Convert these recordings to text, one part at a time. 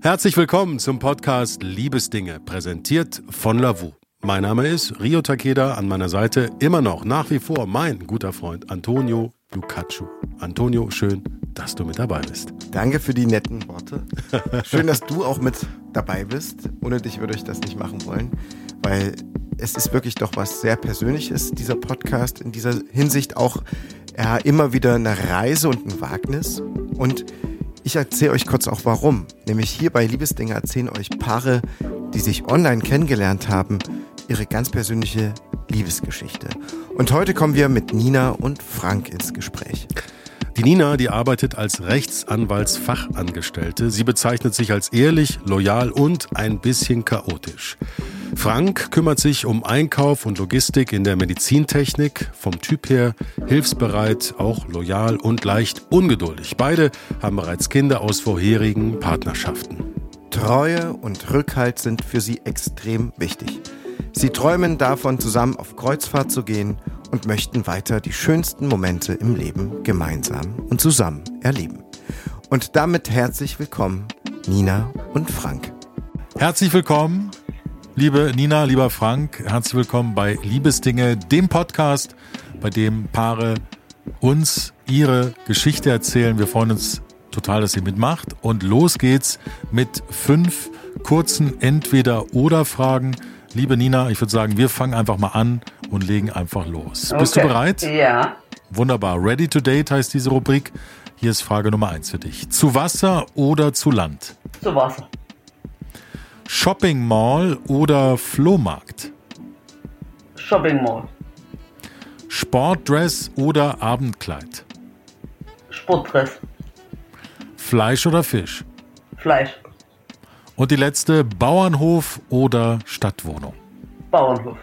Herzlich willkommen zum Podcast Liebesdinge, präsentiert von Lavu. Mein Name ist Rio Takeda, an meiner Seite immer noch nach wie vor mein guter Freund Antonio Lucaccio. Antonio, schön, dass du mit dabei bist. Danke für die netten Worte. Schön, dass du auch mit dabei bist. Ohne dich würde ich das nicht machen wollen, weil es ist wirklich doch was sehr Persönliches, dieser Podcast. In dieser Hinsicht auch ja, immer wieder eine Reise und ein Wagnis. Und ich erzähle euch kurz auch warum. Nämlich hier bei Liebesdinge erzählen euch Paare, die sich online kennengelernt haben, ihre ganz persönliche Liebesgeschichte. Und heute kommen wir mit Nina und Frank ins Gespräch. Die Nina, die arbeitet als Rechtsanwaltsfachangestellte. Sie bezeichnet sich als ehrlich, loyal und ein bisschen chaotisch. Frank kümmert sich um Einkauf und Logistik in der Medizintechnik, vom Typ her hilfsbereit, auch loyal und leicht ungeduldig. Beide haben bereits Kinder aus vorherigen Partnerschaften. Treue und Rückhalt sind für sie extrem wichtig. Sie träumen davon, zusammen auf Kreuzfahrt zu gehen und möchten weiter die schönsten Momente im Leben gemeinsam und zusammen erleben. Und damit herzlich willkommen, Nina und Frank. Herzlich willkommen, liebe Nina, lieber Frank. Herzlich willkommen bei Liebesdinge, dem Podcast, bei dem Paare uns ihre Geschichte erzählen. Wir freuen uns total, dass ihr mitmacht. Und los geht's mit fünf kurzen Entweder-Oder-Fragen. Liebe Nina, ich würde sagen, wir fangen einfach mal an und legen einfach los. Okay. Bist du bereit? Ja. Wunderbar. Ready to Date heißt diese Rubrik. Hier ist Frage Nummer eins für dich. Zu Wasser oder zu Land? Zu Wasser. Shopping Mall oder Flohmarkt? Shopping Mall. Sportdress oder Abendkleid? Sportdress. Fleisch oder Fisch? Fleisch. Und die letzte, Bauernhof oder Stadtwohnung? Bauernhof.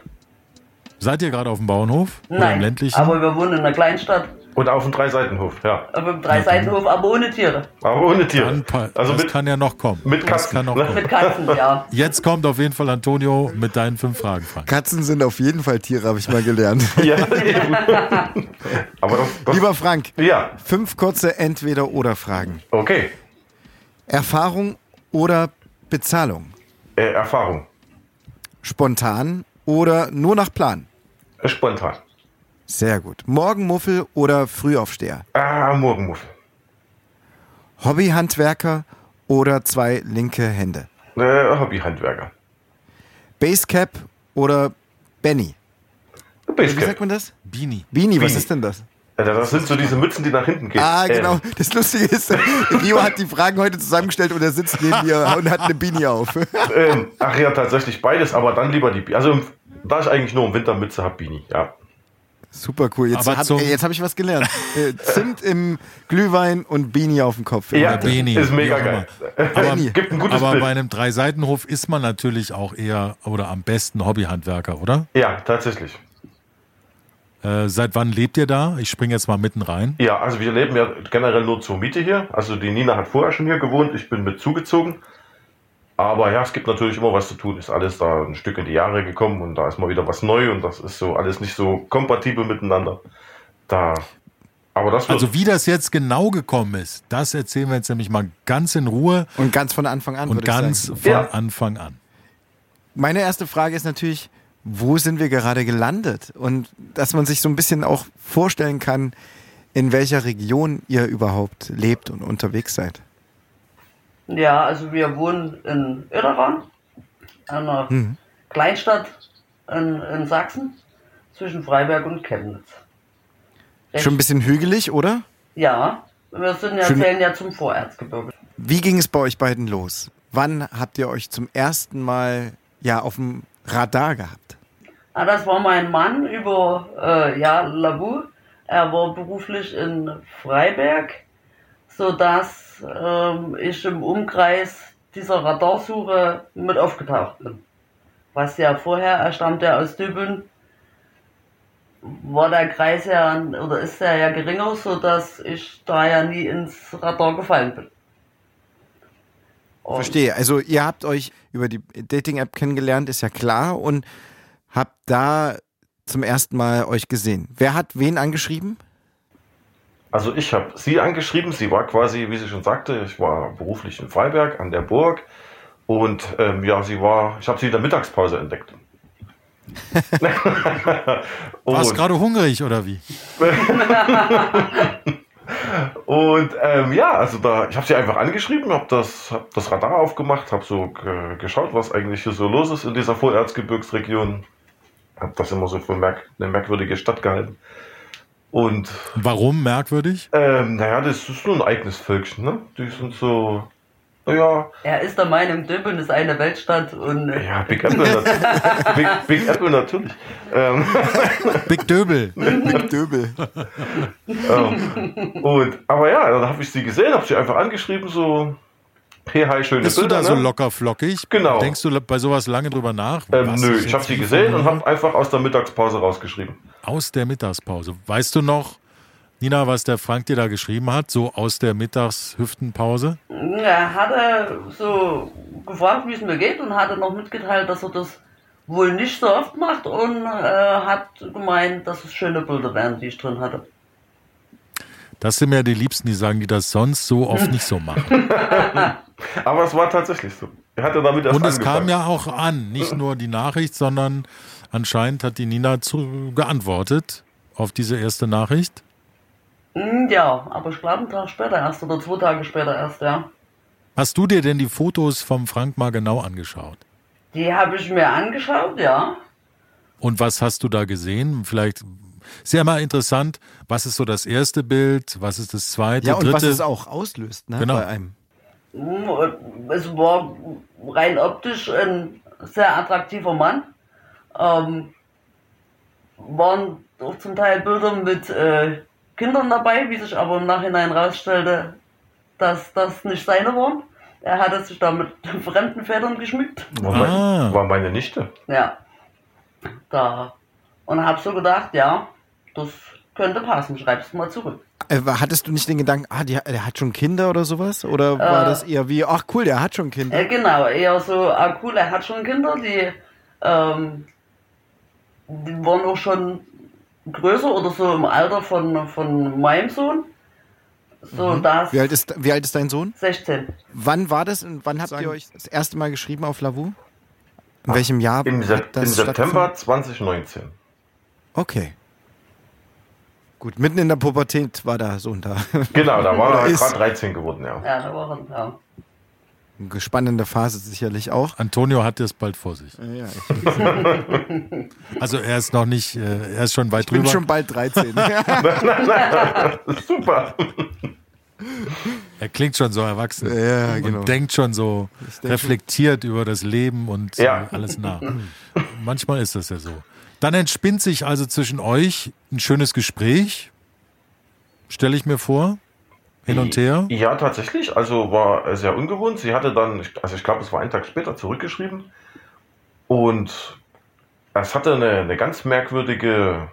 Seid ihr gerade auf dem Bauernhof? Nein, oder im ländlichen? aber wir wohnen in einer Kleinstadt. Und auf dem Dreiseitenhof, ja. Auf dem Dreiseitenhof, aber ohne Tiere. Aber ohne Tiere. Also das mit, kann ja noch kommen. Mit Katzen. Kann noch kommen. Mit Katzen, ja. Jetzt kommt auf jeden Fall Antonio mit deinen fünf Fragen, Frank. Katzen sind auf jeden Fall Tiere, habe ich mal gelernt. ja, aber das, das, Lieber Frank, ja. fünf kurze Entweder-Oder-Fragen. Okay. Erfahrung oder Bezahlung? Äh, Erfahrung. Spontan oder nur nach Plan? Äh, Spontan. Sehr gut. Morgenmuffel oder Frühaufsteher? Ah, Morgenmuffel. Hobbyhandwerker oder zwei linke Hände? Äh, Hobbyhandwerker. Basecap oder Benny? Basecap. Wie sagt man das? Beanie. Beanie, was Beanie. ist denn das? Alter, das sind so diese Mützen, die nach hinten gehen. Ah, Äh, genau. Das Lustige ist, Rio hat die Fragen heute zusammengestellt und er sitzt neben mir und hat eine Beanie auf. ähm, ach ja, tatsächlich beides, aber dann lieber die Beanie. Also, da ich eigentlich nur im Winter Mütze habe, Beanie, ja. Super cool. Jetzt habe hab ich was gelernt. Äh, Zimt im Glühwein und Beanie auf dem Kopf. Ja, Beanie, ist mega geil. Aber, Beanie. Gibt ein gutes aber Bild. bei einem Dreiseitenhof ist man natürlich auch eher oder am besten Hobbyhandwerker, oder? Ja, tatsächlich. Äh, seit wann lebt ihr da? Ich springe jetzt mal mitten rein. Ja, also wir leben ja generell nur zur Miete hier. Also die Nina hat vorher schon hier gewohnt, ich bin mit zugezogen. Aber ja, es gibt natürlich immer was zu tun. Ist alles da ein Stück in die Jahre gekommen und da ist mal wieder was neu und das ist so alles nicht so kompatibel miteinander. Da. Aber das Also wie das jetzt genau gekommen ist, das erzählen wir jetzt nämlich mal ganz in Ruhe Und ganz von Anfang an. und würde ich ganz sagen. von Ja. Anfang an. Meine erste Frage ist natürlich, wo sind wir gerade gelandet? Und dass man sich so ein bisschen auch vorstellen kann, in welcher Region ihr überhaupt lebt und unterwegs seid. Ja, also wir wohnen in Itteran, einer Mhm. Kleinstadt in, in Sachsen, zwischen Freiberg und Chemnitz. Recht- Schon ein bisschen hügelig, oder? Ja, wir sind ja, Schön- zählen ja zum Vorerzgebirge. Wie ging es bei euch beiden los? Wann habt ihr euch zum ersten Mal ja auf dem Radar gehabt? Ah, das war mein Mann über äh, ja, Labu. Er war beruflich in Freiberg, sodass ähm, ich im Umkreis dieser Radarsuche mit aufgetaucht bin. Was ja vorher, er stammte aus Dübeln, war der Kreis ja, oder ist er ja geringer, sodass ich da ja nie ins Radar gefallen bin. Und- Verstehe. Also ihr habt euch über die Dating-App kennengelernt, ist ja klar, und habt da zum ersten Mal euch gesehen. Wer hat wen angeschrieben? Also ich habe sie angeschrieben. Sie war quasi, wie sie schon sagte, ich war beruflich in Freiberg an der Burg. Und ähm, ja, sie war, ich habe sie in der Mittagspause entdeckt. Warst gerade hungrig oder wie? und ähm, ja, also da, ich habe sie einfach angeschrieben, habe das, hab das Radar aufgemacht, habe so geschaut, was eigentlich hier so los ist in dieser Vorerzgebirgsregion. Habe das immer so für merk eine merkwürdige Stadt gehalten. Und warum merkwürdig? Ähm, naja, das ist nur ein eigenes Völkchen, ne? Die sind so ja. Er ist der Meinung, Döbeln ist eine Weltstadt und. Ja, Big Apple, Big, Big Apple natürlich. Ähm. Big Döbel. Big Döbel. ähm. Und, aber ja, dann habe ich sie gesehen, habe sie einfach angeschrieben, so. Hey, hi, schöne Bist Bilder, du da ne? so locker flockig? Genau. Denkst du bei sowas lange drüber nach? Ähm, nö, ich habe sie gesehen und habe einfach aus der Mittagspause rausgeschrieben. Aus der Mittagspause. Weißt du noch, Nina, was der Frank dir da geschrieben hat, so aus der Mittagshüftenpause? Er hatte so gefragt, wie es mir geht und hatte noch mitgeteilt, dass er das wohl nicht so oft macht und äh, hat gemeint, dass es schöne Bilder wären, die ich drin hatte. Das sind mir die Liebsten, die sagen, die das sonst so oft nicht so machen. Aber es war tatsächlich so. Er hatte damit erst Und es angefangen. kam ja auch an, nicht nur die Nachricht, sondern anscheinend hat die Nina zu, geantwortet auf diese erste Nachricht. Hm, Ja, aber ich glaube einen Tag später erst oder zwei Tage später erst, ja. Hast du dir denn die Fotos vom Frank mal genau angeschaut? Die habe ich mir angeschaut, ja. Und was hast du da gesehen? Vielleicht sehr mal interessant, was ist so das erste Bild, was ist das zweite, Ja, und dritte? was es auch auslöst, ne? Genau. Bei einem. Hm, Es war rein optisch ein sehr attraktiver Mann. Ähm, waren auch zum Teil Bilder mit äh, Kindern dabei, wie sich aber im Nachhinein herausstellte, dass das nicht seine waren. Er hatte sich da mit fremden Federn geschmückt. War, mein, Ah. war meine Nichte. Ja. Da. Und hab so gedacht, ja, das könnte passen. Schreib's mal zurück. Äh, hattest du nicht den Gedanken, ah, die, der hat schon Kinder oder sowas? Oder war Äh. das eher wie, ach cool, der hat schon Kinder? Äh, genau, eher so, ah cool, er hat schon Kinder, die, ähm, die waren auch schon größer oder so im Alter von, von meinem Sohn. So dass Wie alt, ist, wie alt ist dein Sohn? 16. Wann war das und wann habt ihr euch das erste Mal geschrieben auf Lavu? In welchem Jahr Im, das im September stattgefunden? 2019. Okay. Gut, mitten in der Pubertät war der Sohn da. Genau, da war er gerade 13 geworden, ja. Ja, da war er, ja. Eine spannende Phase sicherlich auch. Antonio hat es bald vor sich. Ja, ich Also er ist noch nicht, äh, er ist schon weit bin drüber. schon bald 13. Super. er klingt schon so erwachsen ja, genau. und denkt schon so Ich denk reflektiert über das Leben und Ja. alles nach. Manchmal ist das ja so. Dann entspinnt sich also zwischen euch ein schönes Gespräch, stelle ich mir vor, hin und her. Ja, tatsächlich. Also war sehr ungewohnt. Sie hatte dann, also ich glaube, es war einen Tag später zurückgeschrieben. Und es hatte eine, eine ganz merkwürdige,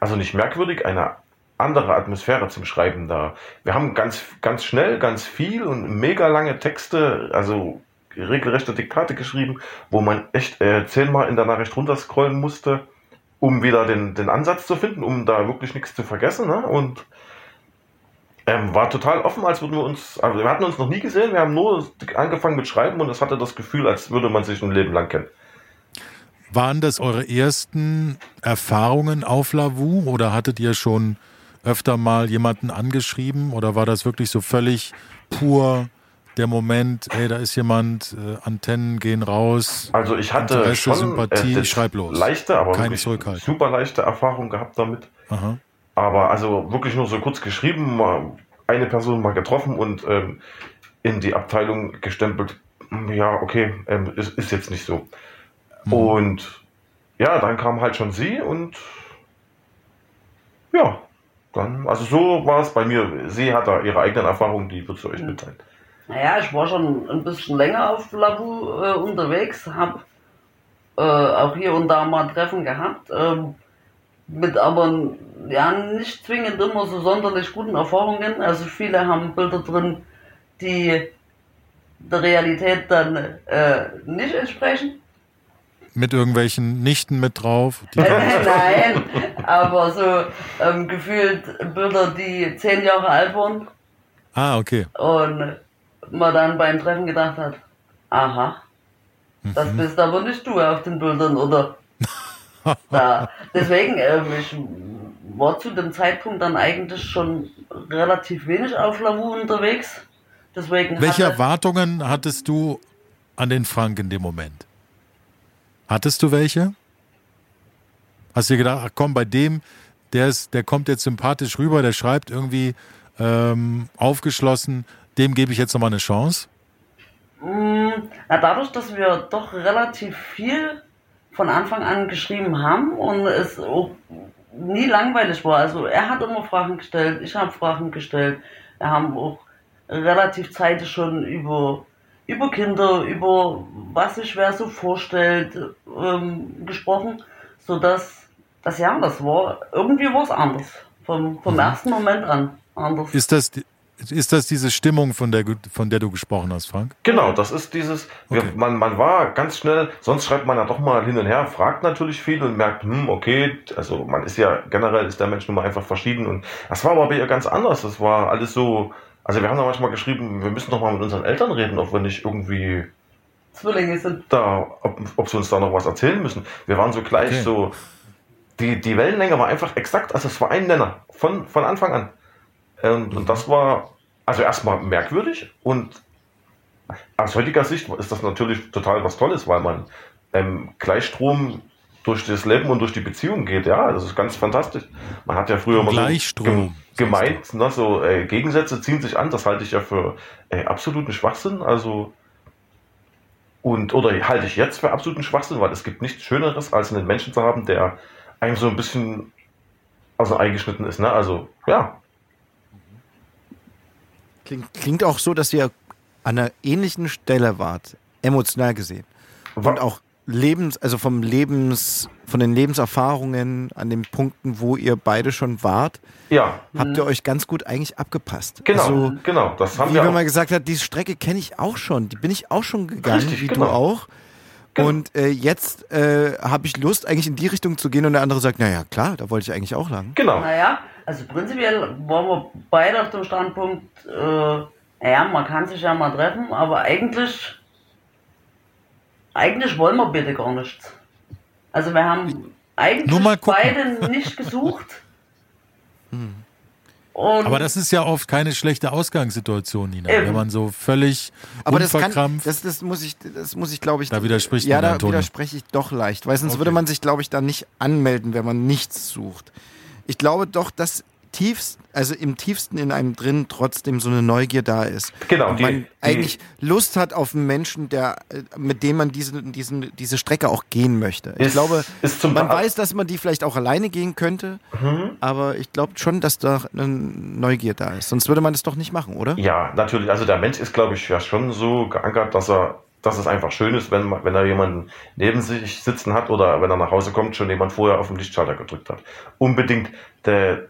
also nicht merkwürdig, eine andere Atmosphäre zum Schreiben da. Wir haben ganz, ganz schnell, ganz viel und mega lange Texte, also regelrechte Diktate geschrieben, wo man echt äh, zehnmal in der Nachricht runterscrollen musste, um wieder den, den Ansatz zu finden, um da wirklich nichts zu vergessen. Ne? Und ähm, war total offen, als würden wir uns, also wir hatten uns noch nie gesehen, wir haben nur angefangen mit Schreiben und es hatte das Gefühl, als würde man sich ein Leben lang kennen. Waren das eure ersten Erfahrungen auf Lavu oder hattet ihr schon öfter mal jemanden angeschrieben oder war das wirklich so völlig pur der Moment, ey, da ist jemand, äh, Antennen gehen raus. Also ich hatte Interesse, schon Sympathie, das schreib los. leichte, aber Keine Zurückhaltung. super leichte Erfahrung gehabt damit. Aha. Aber also wirklich nur so kurz geschrieben, mal eine Person mal getroffen und ähm, in die Abteilung gestempelt. hm, Ja, okay, ähm, ist, ist jetzt nicht so. Mhm. Und ja, dann kam halt schon sie und ja, dann, also so war es bei mir. Sie hat da ihre eigenen Erfahrungen, die wird sie euch mitteilen. Naja, ich war schon ein bisschen länger auf Lavu äh, unterwegs, hab äh, auch hier und da mal Treffen gehabt, ähm, mit aber ja, nicht zwingend immer so sonderlich guten Erfahrungen. Also viele haben Bilder drin, die der Realität dann äh, nicht entsprechen. mit irgendwelchen Nichten mit drauf? Nein, aber so ähm, gefühlt Bilder, die zehn Jahre alt waren ah, okay. und man dann beim Treffen gedacht hat, aha, das bist aber nicht du auf den Bildern, oder? ja, deswegen, ähm, ich war zu dem Zeitpunkt dann eigentlich schon relativ wenig auf Lavu unterwegs. Deswegen Welche hatte, Erwartungen hattest du an den Frank in dem Moment? Hattest du welche? Hast du dir gedacht, ach komm, bei dem, der, ist, der kommt jetzt sympathisch rüber, der schreibt irgendwie ähm, aufgeschlossen, dem gebe ich jetzt nochmal eine Chance? na, dadurch, dass wir doch relativ viel von Anfang an geschrieben haben und es auch nie langweilig war. Also er hat immer Fragen gestellt, ich habe Fragen gestellt. Wir haben auch relativ zeitig schon über, über Kinder, über was sich wer so vorstellt, ähm, gesprochen, sodass das ja, das war, irgendwie war es anders. Vom, vom ersten Moment an anders. Ist das, die- ist das diese Stimmung, von der, du- von der du gesprochen hast, Frank? Genau, das ist dieses, wir, Okay. man, man war ganz schnell, sonst schreibt man ja doch mal hin und her, fragt natürlich viel und merkt, hm, okay, also man ist ja, generell ist der Mensch nun mal einfach verschieden und das war aber bei ihr ganz anders, das war alles so, also wir haben da manchmal geschrieben, wir müssen doch mal mit unseren Eltern reden, ob wir nicht irgendwie Zwillinge sind. da, ob, ob sie uns da noch was erzählen müssen. Wir waren so gleich Okay. so, die, die Wellenlänge war einfach exakt, also es war ein Nenner, von, von Anfang an. Und, und das war also erstmal merkwürdig und aus heutiger Sicht ist das natürlich total was Tolles, weil man ähm, Gleichstrom durch das Leben und durch die Beziehung geht. Ja, das ist ganz fantastisch. Man hat ja früher immer so gemeint, ne, so äh, Gegensätze ziehen sich an. Das halte ich ja für äh, absoluten Schwachsinn. Also und oder halte ich jetzt für absoluten Schwachsinn, weil es gibt nichts Schöneres, als einen Menschen zu haben, der einem so ein bisschen aus dem Ei geschnitten ist. Ne? Also ja, Klingt, klingt auch so, dass ihr an einer ähnlichen Stelle wart, emotional gesehen. Und auch Lebens, also vom Lebens, von den Lebenserfahrungen an den Punkten, wo ihr beide schon wart, ja, habt ihr euch ganz gut eigentlich abgepasst. genau, Also, genau. Das haben wie wir auch. man gesagt hat, die Strecke kenne ich auch schon, die bin ich auch schon gegangen, Richtig, wie genau. du auch. Genau. Und äh, jetzt äh, habe ich Lust, eigentlich in die Richtung zu gehen und der andere sagt, naja, klar, da wollte ich eigentlich auch lang. Genau. Naja, also prinzipiell waren wir beide auf dem Standpunkt, äh, naja, man kann sich ja mal treffen, aber eigentlich, eigentlich wollen wir bitte gar nichts. Also wir haben eigentlich beide nicht gesucht. Und Aber das ist ja oft keine schlechte Ausgangssituation, Nina. Eben. Wenn man so völlig Aber das kann, unverkrampft. das, das muss ich, das muss ich, glaube ich. Da widerspricht Ja, da Antonio. widerspreche ich doch leicht, weil sonst Okay. würde man sich, glaube ich, da nicht anmelden, wenn man nichts sucht. Ich glaube doch, dass tiefst, also im tiefsten in einem drin trotzdem so eine Neugier da ist. Genau, Und die- man die- eigentlich Lust hat auf einen Menschen, der, äh, mit dem man diese, diesen, diese Strecke auch gehen möchte. Ich Ist- glaube, ist man Be- weiß, dass man die vielleicht auch alleine gehen könnte, Mhm. aber ich glaube schon, dass da eine Neugier da ist. Sonst würde man das doch nicht machen, oder? Ja, natürlich. Also der Mensch ist, glaube ich, ja schon so geankert, dass er, dass es einfach schön ist, wenn, wenn er jemanden neben sich sitzen hat oder wenn er nach Hause kommt, schon jemand vorher auf den Lichtschalter gedrückt hat. Unbedingt. Der,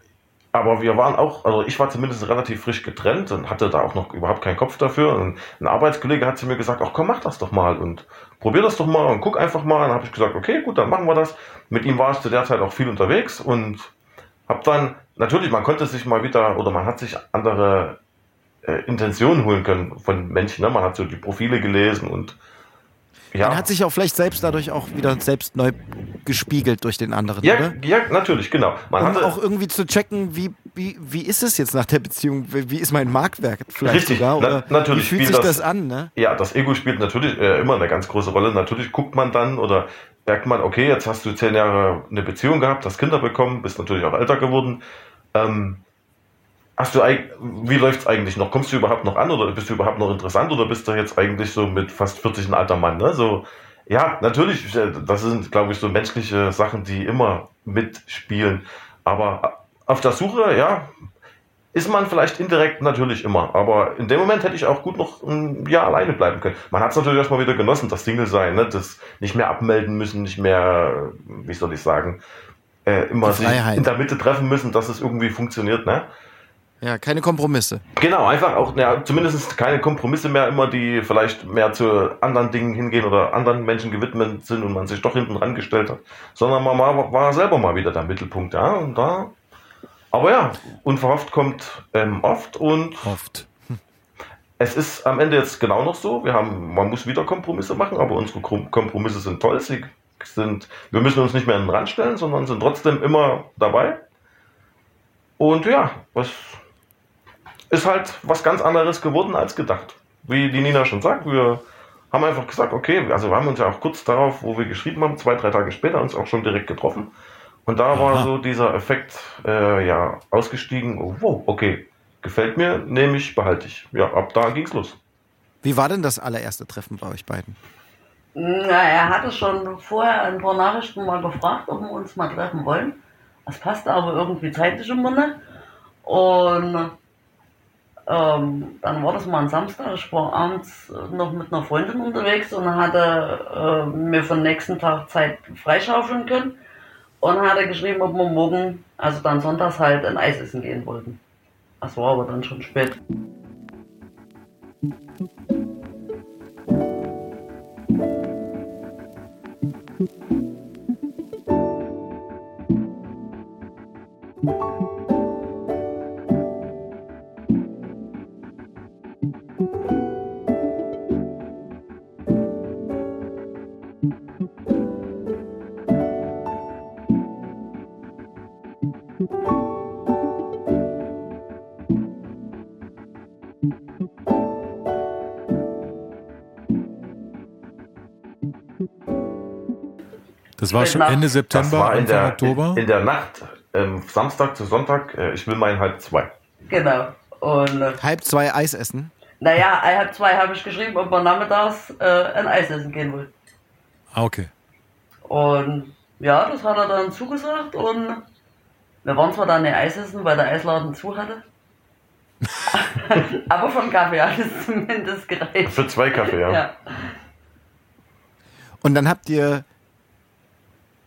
aber wir waren auch, also ich war zumindest relativ frisch getrennt und hatte da auch noch überhaupt keinen Kopf dafür. Und ein Arbeitskollege hat zu mir gesagt, ach komm, mach das doch mal und probier das doch mal und guck einfach mal. Und dann habe ich gesagt, okay, gut, dann machen wir das. Mit ihm war ich zu der Zeit auch viel unterwegs und hab dann, natürlich, man konnte sich mal wieder, oder man hat sich andere äh, Intentionen holen können von Menschen. Ne? Man hat so die Profile gelesen und ja. Man hat sich auch vielleicht selbst dadurch auch wieder selbst neu gespiegelt durch den anderen, ja, oder? ja, natürlich, genau. Man Um auch irgendwie zu checken, wie, wie, wie ist es jetzt nach der Beziehung? Wie ist mein Marktwerk vielleicht Richtig, sogar? na- Oder natürlich wie fühlt sich das, das- an? Ne? ja, das Ego spielt natürlich äh, immer eine ganz große Rolle. Natürlich guckt man dann oder merkt man, okay, jetzt hast du zehn Jahre eine Beziehung gehabt, hast Kinder bekommen, bist natürlich auch älter geworden. Ähm, hast du, wie läuft's eigentlich noch? Kommst du überhaupt noch an oder bist du überhaupt noch interessant oder bist du jetzt eigentlich so mit fast 40 ein alter Mann? Ne? So, ja, natürlich, äh, das sind, glaube ich, so menschliche Sachen, die immer mitspielen. Aber auf der Suche, ja, ist man vielleicht indirekt natürlich immer. Aber in dem Moment hätte ich auch gut noch ein Jahr alleine bleiben können. Man hat es natürlich erstmal wieder genossen, das Single sein, ne? das nicht mehr abmelden müssen, nicht mehr, wie soll ich sagen, äh, immer sich in der Mitte treffen müssen, dass es irgendwie funktioniert. Ne? Ja, keine Kompromisse. Genau, einfach auch, ja, zumindest keine Kompromisse mehr immer, die vielleicht mehr zu anderen Dingen hingehen oder anderen Menschen gewidmet sind und man sich doch hinten rangestellt hat, sondern man war, war selber mal wieder der Mittelpunkt, ja, und da. Aber ja, unverhofft kommt ähm, oft und Oft. es ist am Ende jetzt genau noch so. Wir haben, man muss wieder Kompromisse machen, aber unsere Kom- Kompromisse sind toll. Sie sind, wir müssen uns nicht mehr an den Rand stellen, sondern sind trotzdem immer dabei. Und ja, es ist halt was ganz anderes geworden als gedacht. Wie die Nina schon sagt, wir haben einfach gesagt, okay, also wir haben uns ja auch kurz darauf, wo wir geschrieben haben, zwei, drei Tage später uns auch schon direkt getroffen. Und da war Aha. so dieser Effekt, äh, ja, ausgestiegen, oh, wow, okay, gefällt mir, nehme ich, behalte ich. Ja, ab da ging's los. Wie war denn das allererste Treffen bei euch beiden? Na, er hatte schon vorher ein paar Nachrichten mal gefragt, ob wir uns mal treffen wollen. Das passte aber irgendwie zeitlich immer nicht. Und ähm, dann war das mal ein Samstag. Ich war abends noch mit einer Freundin unterwegs und hatte äh, mir für den nächsten Tag Zeit freischaufeln können. Und hatte geschrieben, ob wir morgen, also dann sonntags halt ein Eis essen gehen wollten. Das war aber dann schon spät. Das war schon Nacht. Ende Das September, war in Anfang der, Oktober. in, der Nacht, ähm, Samstag zu Sonntag, äh, ich will meinen halb zwei. Genau. Und äh, Halb zwei Eis essen? naja, halb zwei habe ich geschrieben, ob wir nachmittags äh, ein Eis essen gehen wollen. Ah, okay. Und ja, das hat er dann zugesagt und wir waren zwar dann nicht Eis essen, weil der Eisladen zu hatte. Aber vom Kaffee hat es zumindest gereicht. Für zwei Kaffee, ja. Ja. Und dann habt ihr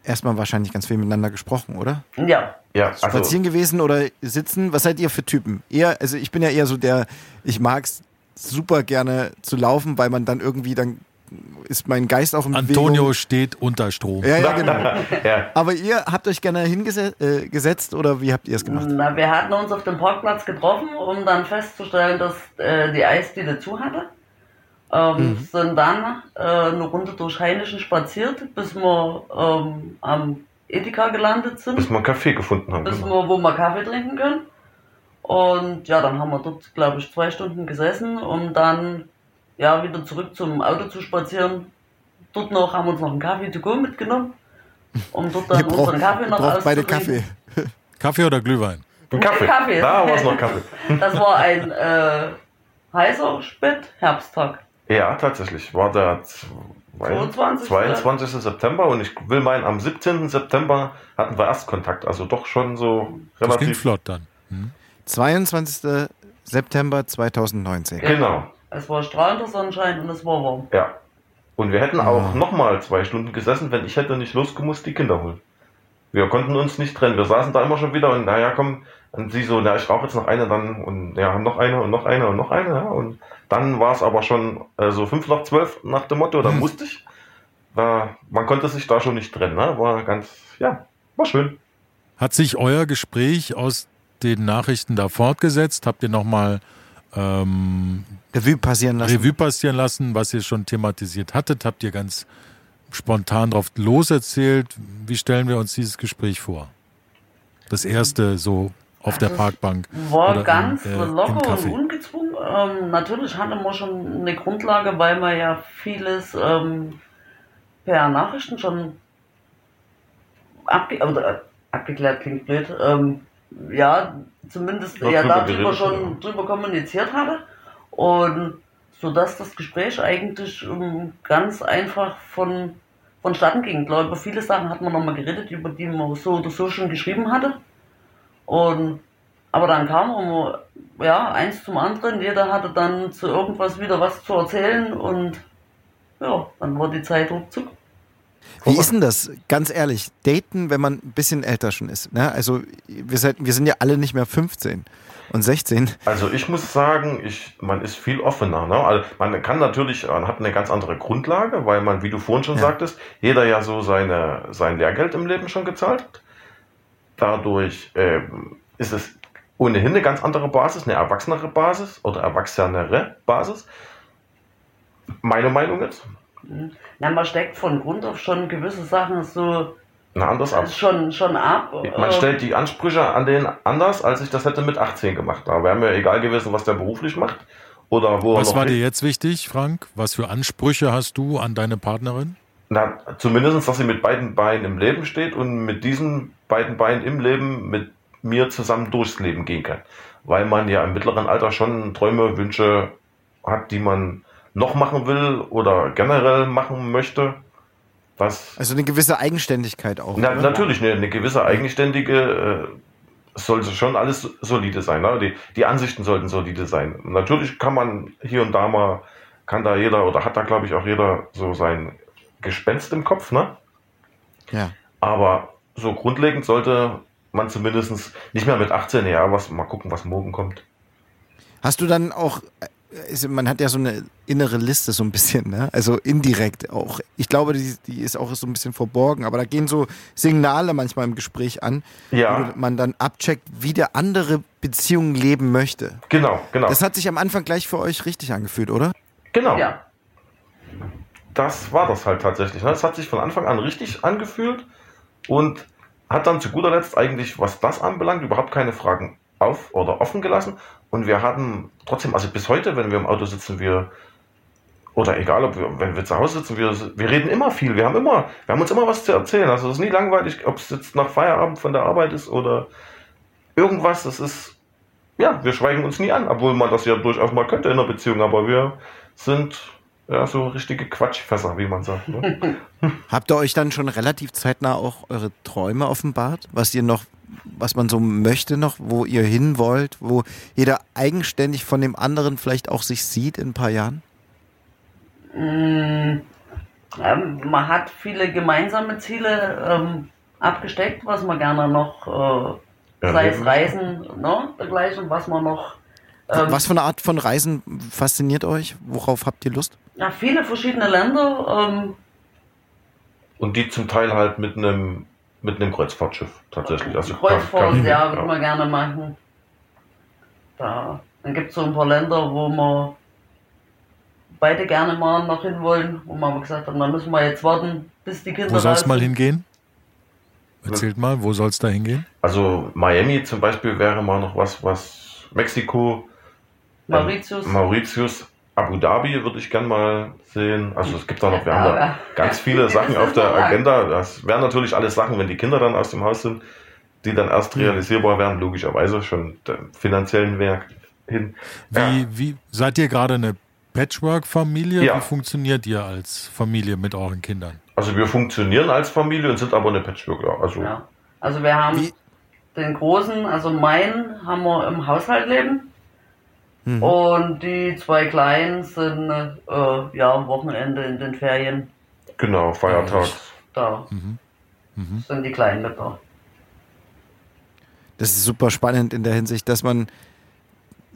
erstmal wahrscheinlich ganz viel miteinander gesprochen, oder? Ja. Ja, also, Spazieren gewesen oder sitzen? Was seid ihr für Typen? Eher, also ich bin ja eher so der, ich mag's super gerne zu laufen, weil man dann irgendwie, dann ist mein Geist auch in Antonio Bewegung. steht unter Strom. Ja, ja, genau. ja, Aber ihr habt euch gerne hingesetzt äh, oder wie habt ihr es gemacht? Na, wir hatten uns auf dem Parkplatz getroffen, um dann festzustellen, dass äh, die Eisdiele zu hatte. Ähm, Sind dann äh, eine Runde durch Heinichen spaziert, bis wir ähm, am Edeka gelandet sind. bis wir einen Kaffee gefunden haben. bis Genau. wir, wo wir Kaffee trinken können. Und ja, dann haben wir dort, glaube ich, zwei Stunden gesessen, um dann ja wieder zurück zum Auto zu spazieren. Dort noch haben wir uns noch einen Kaffee to go mitgenommen, um dort dann braucht, unseren Kaffee noch braucht beide Kaffee. auszutrinken. Kaffee oder Glühwein? Ein Kaffee. Kaffee. Da war es noch Kaffee. Das war ein äh, heißer Spätherbsttag. Ja, tatsächlich. War der zwei- 22. 22. September und ich will meinen, am 17. September hatten wir Erstkontakt. Also doch schon so Das ging relativ. flott dann. Hm? 22. September 2019. Genau. Es war strahlender Sonnenschein und es war warm. Ja. Und wir hätten auch nochmal zwei Stunden gesessen, wenn ich hätte nicht losgemusst die Kinder holen. Wir konnten uns nicht trennen. Wir saßen da immer schon wieder und naja, komm, und sie so, na, ich rauche jetzt noch eine, dann und ja, noch eine und noch eine und noch eine. Ja, und dann war es aber schon äh, so fünf nach zwölf nach dem Motto, dann musste ich. War, man konnte sich da schon nicht trennen. Ne? War ganz, ja, war schön. Hat sich euer Gespräch aus den Nachrichten da fortgesetzt? Habt ihr nochmal ähm, Revue passieren lassen. Revue passieren lassen, was ihr schon thematisiert hattet? Habt ihr ganz spontan drauf loserzählt? Wie stellen wir uns dieses Gespräch vor? Das erste so auf der Parkbank. War oder ganz im, äh, im locker Café. und ungezwungen. Ähm, natürlich hatte man schon eine Grundlage, weil man ja vieles ähm, per Nachrichten schon abge oder, äh, abgeklärt klingt blöd. Ähm, ja, zumindest Ja, darüber schon ja. drüber kommuniziert hatte. Und so dass das Gespräch eigentlich ähm, ganz einfach von vonstatten ging. Ich glaube, über viele Sachen hat man nochmal geredet, über die man so oder so schon geschrieben hatte. Und aber dann kam immer, ja, eins zum anderen, jeder hatte dann zu irgendwas wieder was zu erzählen und ja, dann war die Zeit ruckzuck. Wie ist denn das? Ganz ehrlich, daten, wenn man ein bisschen älter schon ist. Ne? Also wir, seid, wir sind ja alle nicht mehr 15. und 16. Also ich muss sagen, ich, man ist viel offener. Ne? Also man kann natürlich, man hat eine ganz andere Grundlage, weil man, wie du vorhin schon Ja. sagtest, jeder ja so seine, sein Lehrgeld im Leben schon gezahlt hat. Dadurch ähm, ist es ohnehin eine ganz andere Basis, eine erwachsenere Basis oder erwachsenere Basis. Meine Meinung jetzt, Na, man steckt von Grund auf schon gewisse Sachen so na, anders ab. schon, schon ab. Man Ähm, stellt die Ansprüche an den anders, als ich das hätte mit 18 gemacht. Da wäre mir egal gewesen, was der beruflich macht oder wo er Was war dir jetzt wichtig, Frank? Was für Ansprüche hast du an deine Partnerin? Na, zumindest, dass sie mit beiden Beinen im Leben steht und mit diesen beiden Beinen im Leben mit mir zusammen durchs Leben gehen kann. Weil man ja im mittleren Alter schon Träume, Wünsche hat, die man noch machen will oder generell machen möchte. Was Also eine gewisse Eigenständigkeit auch. na, natürlich eine, eine gewisse eigenständige äh, sollte schon alles solide sein. Ne? Die, die Ansichten sollten solide sein. Natürlich kann man hier und da mal, kann da jeder oder hat da glaube ich auch jeder so sein Gespenst im Kopf, ne? Ja. Aber so grundlegend sollte man zumindest nicht mehr mit 18, ja, was, mal gucken, was morgen kommt. Hast du dann auch, ist- man hat ja so eine innere Liste so ein bisschen, ne? also indirekt auch. Ich glaube, die, die ist auch so ein bisschen verborgen, aber da gehen so Signale manchmal im Gespräch an, Ja. wo man dann abcheckt, wie der andere Beziehungen leben möchte. Genau, genau. Das hat sich am Anfang gleich für euch richtig angefühlt, oder? genau. Ja. Das war das halt tatsächlich. ne? Es hat sich von Anfang an richtig angefühlt und hat dann zu guter Letzt eigentlich, was das anbelangt, überhaupt keine Fragen auf oder offen gelassen. Und wir hatten trotzdem, also bis heute, wenn wir im Auto sitzen, wir oder egal, ob wir, wenn wir zu Hause sitzen, wir, wir reden immer viel. Wir haben immer, wir haben uns immer was zu erzählen. Also es ist nie langweilig, ob es jetzt nach Feierabend von der Arbeit ist oder irgendwas. Das ist, ja, wir schweigen uns nie an, obwohl man das ja durchaus mal könnte in einer Beziehung. Aber wir sind ja so richtige Quatschfässer, wie man sagt. Ne? Habt ihr euch dann schon relativ zeitnah auch eure Träume offenbart, was ihr noch, was man so möchte noch, wo ihr hin wollt, wo jeder eigenständig von dem anderen vielleicht auch sich sieht in ein paar Jahren? Mm, man hat viele gemeinsame Ziele ähm, abgesteckt, was man gerne noch, äh, sei es. Reisen, ne, dergleichen, was man noch, ähm, was für eine Art von Reisen fasziniert euch? Worauf habt ihr Lust? ja, viele verschiedene Länder, ähm, Und die zum Teil halt mit einem mit einem Kreuzfahrtschiff tatsächlich. Also Kreuzfahrt, kann- kann- ja, würde man gerne machen. Da, dann gibt es so ein paar Länder, wo wir beide gerne mal noch hin wollen, wo wir aber gesagt haben, da müssen wir jetzt warten, bis die Kinder Wo soll es mal hingehen? Erzählt mal, wo soll es da hingehen? Also Miami zum Beispiel wäre mal noch was, was Mexiko, Mauritius. ähm, Mauritius, Abu Dhabi würde ich gern mal sehen. Also es gibt da noch, wir haben da ganz viele Sachen auf der Agenda. Das wären natürlich alles Sachen, wenn die Kinder dann aus dem Haus sind, die dann erst realisierbar wären, logischerweise schon dem finanziellen Werk hin. Wie, Ja. wie seid ihr gerade eine Patchwork-Familie? Ja. Wie funktioniert ihr als Familie mit euren Kindern? Also wir funktionieren als Familie und sind aber eine Patchworker. Also Ja. Also wir haben Wie- den großen, also meinen, haben wir im Haushalt leben. Mhm. Und die zwei kleinen sind äh, ja am Wochenende in den Ferien. genau, Feiertags. Da Mhm. sind die Kleinen mit da. Das ist super spannend in der Hinsicht, dass man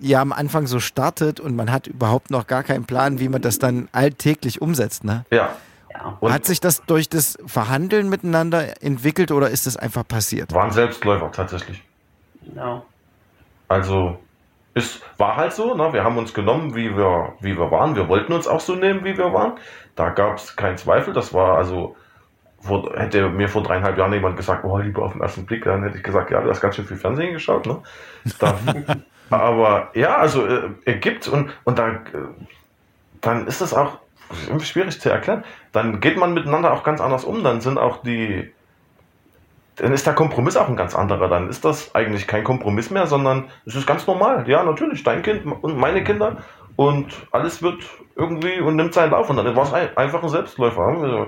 ja am Anfang so startet und man hat überhaupt noch gar keinen Plan, wie man das dann alltäglich umsetzt. Ne? Ja. Ja. Und hat sich das durch das Verhandeln miteinander entwickelt oder ist das einfach passiert? waren Selbstläufer tatsächlich. ja. Also es war halt so, ne? wir haben uns genommen, wie wir, wie wir waren. Wir wollten uns auch so nehmen, wie wir waren. Da gab es keinen Zweifel. Das war also, vor, hätte mir vor dreieinhalb Jahren jemand gesagt, oh, lieber auf den ersten Blick, dann hätte ich gesagt, ja, du hast ganz schön viel Fernsehen geschaut. Ne? Da, aber ja, also äh, ergibt und, und da, äh, dann ist es auch schwierig zu erklären. Dann geht man miteinander auch ganz anders um. Dann sind auch die, dann ist der Kompromiss auch ein ganz anderer. Dann ist das eigentlich kein Kompromiss mehr, sondern es ist ganz normal. Ja, natürlich, dein Kind und meine Kinder und alles wird irgendwie und nimmt seinen Lauf. Und dann war es ein, einfach ein Selbstläufer. Wir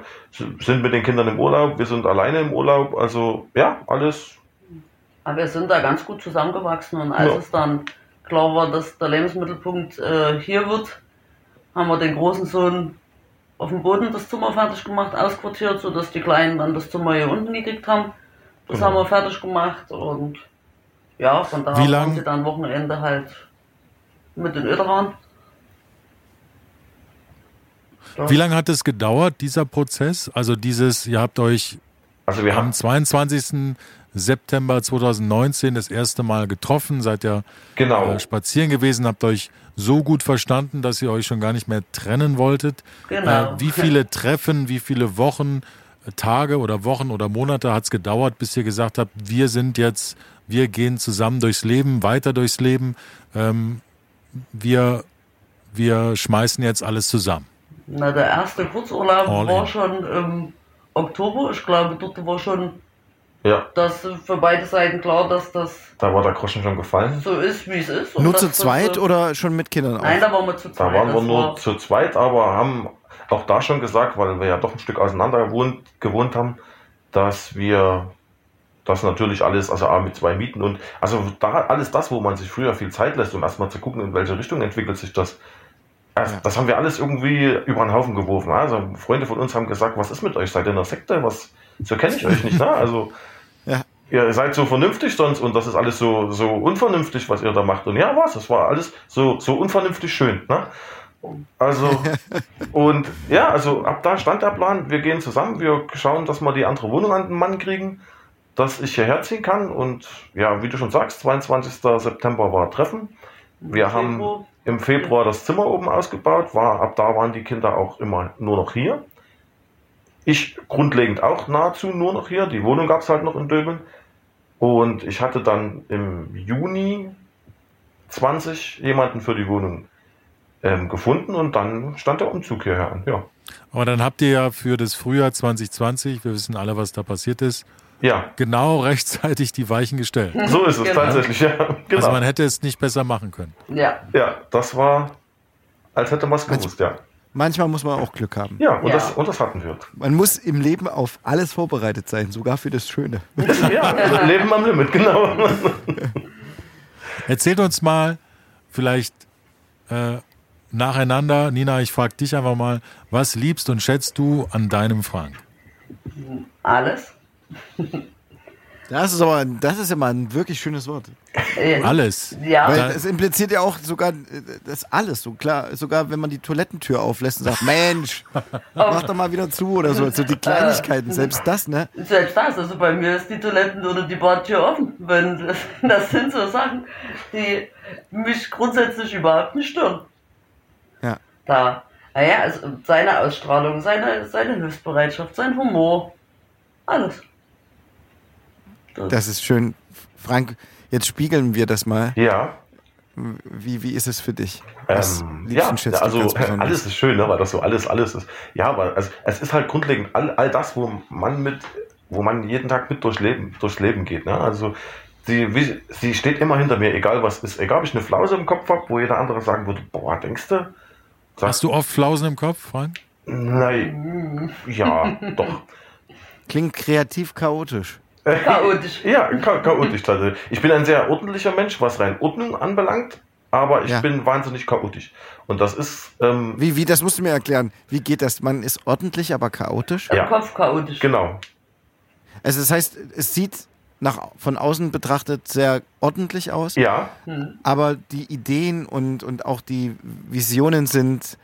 sind mit den Kindern im Urlaub, wir sind alleine im Urlaub. Also ja, alles. Aber wir sind da ganz gut zusammengewachsen und als Ja. es dann klar war, dass der Lebensmittelpunkt äh, hier wird, haben wir den großen Sohn auf dem Boden das Zimmer fertig gemacht, ausquartiert, sodass die Kleinen dann das Zimmer hier unten gekriegt haben. Das Genau. haben wir fertig gemacht und ja, von da Wie waren lang- sie dann Wochenende halt mit den Öderern. Wie lange hat es gedauert, dieser Prozess? Also dieses, ihr habt euch Also wir am haben 22. September 2019 das erste Mal getroffen, seid ja genau. äh, spazieren gewesen, habt euch so gut verstanden, dass ihr euch schon gar nicht mehr trennen wolltet. Genau. Äh, wie viele Treffen, wie viele Wochen, äh, Tage oder Wochen oder Monate hat es gedauert, bis ihr gesagt habt, wir sind jetzt, wir gehen zusammen durchs Leben, weiter durchs Leben, ähm, wir, wir schmeißen jetzt alles zusammen. Na, der erste Kurzurlaub All war in. schon im Oktober. Ich glaube, dort war schon Ja, das für beide Seiten klar, dass das da war der Groschen schon gefallen. so ist, wie es ist. und Nur zu zweit so- oder schon mit Kindern auch? Nein, da waren wir zu Da zweit. waren wir nur war- zu zweit, aber haben auch da schon gesagt, weil wir ja doch ein Stück auseinander gewohnt, gewohnt haben, dass wir das natürlich alles, also A mit zwei Mieten und also da alles das, wo man sich früher viel Zeit lässt, um erstmal zu gucken, in welche Richtung entwickelt sich das. Also, Ja. Das haben wir alles irgendwie über den Haufen geworfen. Also Freunde von uns haben gesagt, was ist mit euch? Seid ihr in der Sekte? Was, so kenne ich euch nicht, ne? Also Ja. ihr seid so vernünftig sonst und das ist alles so, so unvernünftig, was ihr da macht. Und ja, was? Das war alles so, so unvernünftig schön, ne? Also, und ja, also ab da stand der Plan, wir gehen zusammen, wir schauen, dass wir die andere Wohnung an den Mann kriegen, dass ich hierher ziehen kann. Und ja, wie du schon sagst, 22. September war Treffen. Wir im haben Februar. im Februar das Zimmer oben ausgebaut, war, ab da waren die Kinder auch immer nur noch hier. Ich grundlegend auch nahezu nur noch hier. Die Wohnung gab es halt noch in Döbeln. Und ich hatte dann im Juni 20 jemanden für die Wohnung ähm, gefunden und dann stand der Umzug hierher an. Ja, Aber dann habt ihr ja für das Frühjahr 2020, wir wissen alle, was da passiert ist, ja genau rechtzeitig die Weichen gestellt. so ist es Genau. tatsächlich. Ja, genau. Also man hätte es nicht besser machen können. Ja, ja, das war, als hätte man es gewusst, ja. Manchmal muss man auch Glück haben. Ja, und, Ja. Das, und das hatten wir. Man muss im Leben auf alles vorbereitet sein, sogar für das Schöne. Ja, also Leben am Limit, genau. Erzählt uns mal vielleicht äh, nacheinander, Nina, ich frage dich einfach mal, was liebst und schätzt du an deinem Frank? alles. Das ist aber, das ist immer ein wirklich schönes Wort. Äh, Alles. Ja, Weil es impliziert ja auch sogar äh, das alles. So klar, sogar wenn man die Toilettentür auflässt und sagt, Mensch, mach doch mal wieder zu oder so. So die Kleinigkeiten, selbst das, ne? Selbst das, also bei mir ist die Toiletten oder die Badtür offen. Wenn, das sind so Sachen, die mich grundsätzlich überhaupt nicht stören. Ja. Da, naja, also seine Ausstrahlung, seine, seine Hilfsbereitschaft, sein Humor, alles. Das ist schön. Frank, jetzt spiegeln wir das mal. Ja, Wie, wie ist es für dich? Ähm, ja, also äh, alles ist schön, ne, weil das so alles, alles ist. Ja, aber also, es ist halt grundlegend all, all das, wo man mit, wo man jeden Tag mit durchs Leben, durchs Leben geht. Ne? Also sie, wie, sie steht immer hinter mir, egal was ist. Egal, ob ich eine Flause im Kopf habe, wo jeder andere sagen würde, boah, denkst du? Hast du oft Flausen im Kopf, Frank? Nein, ja, doch. Klingt kreativ chaotisch. Chaotisch. Ja, cha chaotisch tatsächlich. Ich bin ein sehr ordentlicher Mensch, was rein Ordnung anbelangt, aber ich Ja. bin wahnsinnig chaotisch. Und das ist, ähm, Wie, wie, das musst du mir erklären. Wie geht das? Man ist ordentlich, aber chaotisch? Ja. Im Kopf chaotisch. genau. Also das heißt, es sieht nach, von außen betrachtet sehr ordentlich aus, Ja, aber die Ideen und, und auch die Visionen sind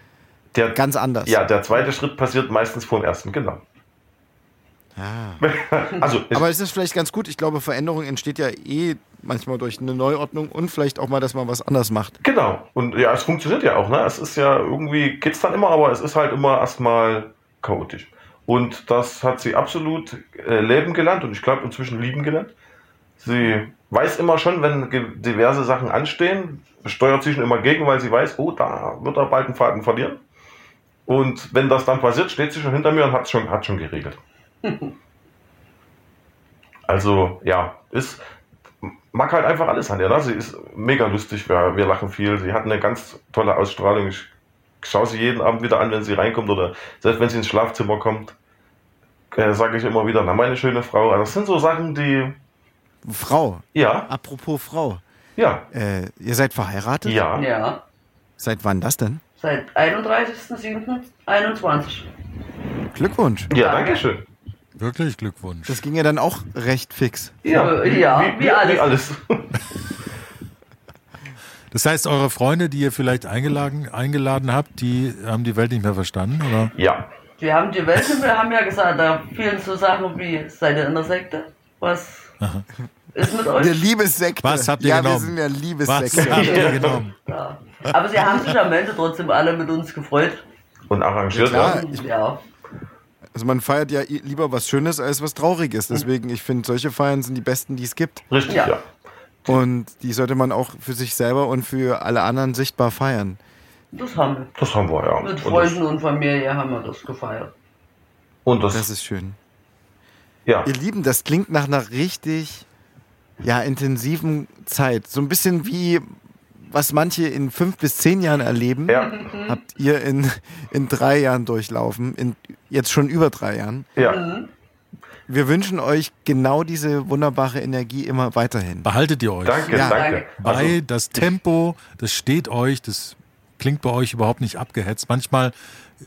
der, ganz anders. ja, der zweite Schritt passiert meistens vor dem ersten, genau. Ah. Also, es, Aber es ist vielleicht ganz gut. Ich glaube, Veränderung entsteht ja eh manchmal durch eine Neuordnung und vielleicht auch mal, dass man was anders macht. genau. Und ja, es funktioniert ja auch, ne? Es ist ja irgendwie, geht's dann immer, aber es ist halt immer erstmal chaotisch. Und das hat sie absolut äh, leben gelernt und ich glaube inzwischen lieben gelernt. Sie weiß immer schon, wenn diverse Sachen anstehen, steuert sie schon immer gegen, weil sie weiß, oh, da wird er bald einen Faden verlieren. Und wenn das dann passiert, steht sie schon hinter mir und hat schon, hat schon geregelt. Also, ja, ist, mag halt einfach alles an ihr. Ne? Sie ist mega lustig, wir, wir lachen viel. Sie hat eine ganz tolle Ausstrahlung. Ich schaue sie jeden Abend wieder an, wenn sie reinkommt oder selbst wenn sie ins Schlafzimmer kommt, äh, sage ich immer wieder, na, meine schöne Frau. Also, das sind so Sachen, die, Frau, ja, apropos Frau, ja, äh, ihr seid verheiratet? ja. Ja, Seit wann das denn? seit 31.07.21. Glückwunsch. Ja, danke schön. Wirklich Glückwunsch. Das ging ja dann auch recht fix. Ja, ja, wie, wie alles. Wie alles. Das heißt, eure Freunde, die ihr vielleicht eingeladen, eingeladen habt, die haben die Welt nicht mehr verstanden, oder? ja. Wir haben die Welt, wir haben ja gesagt, da fielen so Sachen wie, seid ihr in der Sekte? Was ist mit Der euch? Liebessekte. Was habt ihr ja, genommen? wir sind ja Was Liebessekte. habt ihr genommen? Ja. Aber sie haben sich am Ende trotzdem alle mit uns gefreut. Und arrangiert, Ja, ja. Ich- Ja. Also man feiert ja i- lieber was Schönes als was Trauriges. Deswegen, ich finde, solche Feiern sind die besten, die es gibt. Richtig, Ja. ja. Und die sollte man auch für sich selber und für alle anderen sichtbar feiern. Das haben wir. Das haben wir, ja. Mit Und Freunden und Familie haben wir das gefeiert. das, und das, Das ist schön. ja. Ihr Lieben, das klingt nach einer richtig ja, intensiven Zeit. So ein bisschen wie was manche in fünf bis zehn Jahren erleben, Ja, habt ihr in, in drei Jahren durchlaufen. In jetzt schon über drei Jahren. ja. Wir wünschen euch genau diese wunderbare Energie immer weiterhin. Behaltet ihr euch. Danke, Ja. danke. Weil Also, das Tempo, das steht euch, das klingt bei euch überhaupt nicht abgehetzt. Manchmal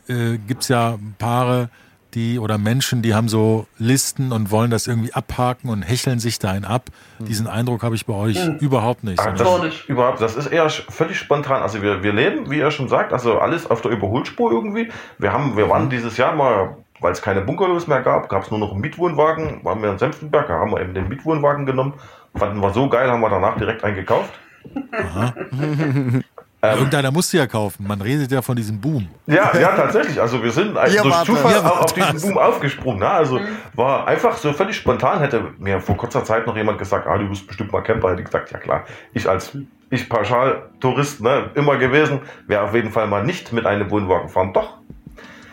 äh, gibt es ja Paare, die oder Menschen, die haben so Listen und wollen das irgendwie abhaken und hecheln sich da einen ab. Diesen Eindruck habe ich bei euch überhaupt nicht. Gar das, nicht. überhaupt, das ist eher völlig spontan. Also wir, wir leben, wie er schon sagt, also alles auf der Überholspur irgendwie. Wir haben, wir waren dieses Jahr mal, weil es keine Bunkerlos mehr gab, gab es nur noch einen Mietwohnwagen, waren wir in Senftenberg, da haben wir eben den Mietwohnwagen genommen. Fanden wir so geil, haben wir danach direkt einen gekauft. Irgendeiner musste ja kaufen. Man redet ja von diesem Boom. Ja, ja, tatsächlich. Also wir sind eigentlich Ihr durch Zufall auf, auf diesen Boom aufgesprungen. Ne? Also war einfach so völlig spontan. Hätte mir vor kurzer Zeit noch jemand gesagt, ah, du bist bestimmt mal Camper. Hätte ich gesagt, ja klar. Ich als ich Pauschal-Tourist ne, immer gewesen, wäre auf jeden Fall mal nicht mit einem Wohnwagen fahren. Doch,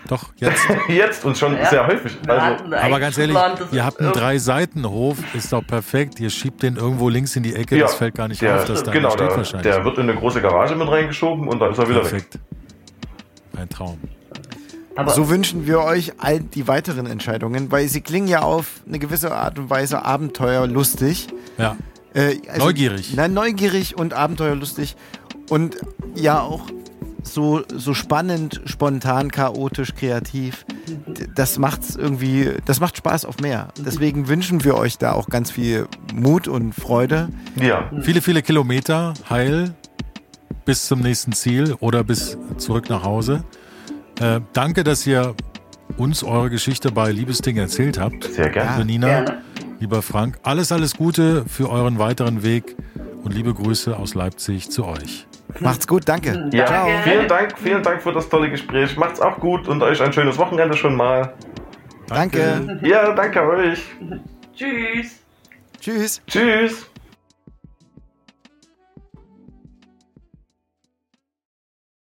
Doch, jetzt. jetzt und schon Ja. sehr häufig. Also, Aber ganz ehrlich, ihr habt einen Drei-Seiten-Hof, ist doch perfekt. Ihr schiebt den irgendwo links in die Ecke, das fällt gar nicht der, auf, dass da genau, steht der, wahrscheinlich. der wird in eine große Garage mit reingeschoben und dann ist er wieder weg. perfekt. Ein Traum. Aber So wünschen wir euch all die weiteren Entscheidungen, weil sie klingen ja auf eine gewisse Art und Weise abenteuerlustig. Ja. Äh, also- Neugierig. Nein, neugierig und abenteuerlustig. Und ja auch so, so spannend, spontan, chaotisch, kreativ. Das macht's irgendwie, das macht Spaß auf mehr. Deswegen wünschen wir euch da auch ganz viel Mut und Freude. Ja, Viele, viele Kilometer heil bis zum nächsten Ziel oder bis zurück nach Hause. Äh, danke, dass ihr uns eure Geschichte bei Liebesding erzählt habt. sehr gerne. Liebe Nina, Gerne. lieber Frank, alles, alles Gute für euren weiteren Weg und liebe Grüße aus Leipzig zu euch. Macht's gut, danke. Ja, Danke. vielen Dank, vielen Dank für das tolle Gespräch. Macht's auch gut und euch ein schönes Wochenende schon mal. Danke. Ja, danke euch. Tschüss. Tschüss. Tschüss.